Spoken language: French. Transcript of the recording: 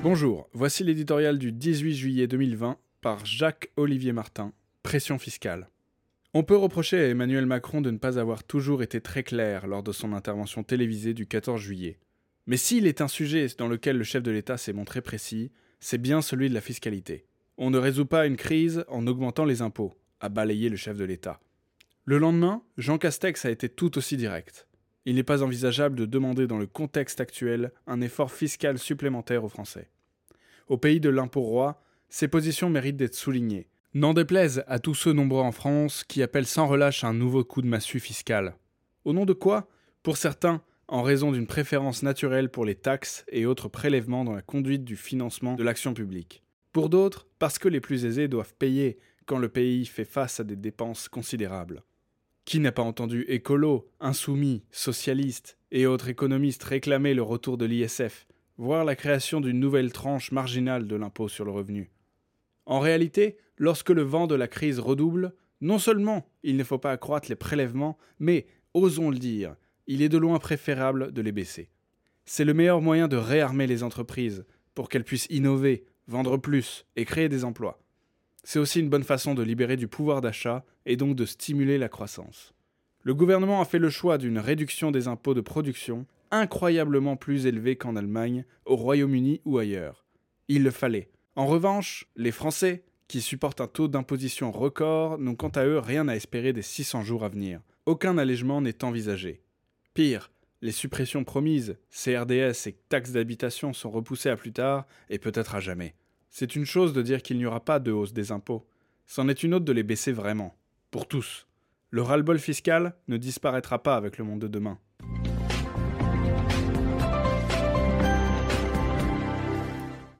Bonjour, voici l'éditorial du 18 juillet 2020 par Jacques-Olivier Martin, Pression fiscale. On peut reprocher à Emmanuel Macron de ne pas avoir toujours été très clair lors de son intervention télévisée du 14 juillet. Mais s'il est un sujet dans lequel le chef de l'État s'est montré précis, c'est bien celui de la fiscalité. On ne résout pas une crise en augmentant les impôts, a balayé le chef de l'État. Le lendemain, Jean Castex a été tout aussi direct. Il n'est pas envisageable de demander dans le contexte actuel un effort fiscal supplémentaire aux Français. Au pays de l'impôt roi, ces positions méritent d'être soulignées. N'en déplaise à tous ceux nombreux en France qui appellent sans relâche un nouveau coup de massue fiscal. Au nom de quoi? Pour certains, en raison d'une préférence naturelle pour les taxes et autres prélèvements dans la conduite du financement de l'action publique. Pour d'autres, parce que les plus aisés doivent payer quand le pays fait face à des dépenses considérables. Qui n'a pas entendu écolo, insoumis, socialistes et autres économistes réclamer le retour de l'ISF, voire la création d'une nouvelle tranche marginale de l'impôt sur le revenu? En réalité, lorsque le vent de la crise redouble, non seulement il ne faut pas accroître les prélèvements, mais, osons le dire, il est de loin préférable de les baisser. C'est le meilleur moyen de réarmer les entreprises pour qu'elles puissent innover, vendre plus et créer des emplois. C'est aussi une bonne façon de libérer du pouvoir d'achat et donc de stimuler la croissance. Le gouvernement a fait le choix d'une réduction des impôts de production incroyablement plus élevée qu'en Allemagne, au Royaume-Uni ou ailleurs. Il le fallait. En revanche, les Français, qui supportent un taux d'imposition record, n'ont quant à eux rien à espérer des 600 jours à venir. Aucun allègement n'est envisagé. Pire, les suppressions promises, CRDS et taxes d'habitation sont repoussées à plus tard et peut-être à jamais. C'est une chose de dire qu'il n'y aura pas de hausse des impôts. C'en est une autre de les baisser vraiment. Pour tous. Le ras-le-bol fiscal ne disparaîtra pas avec le monde de demain.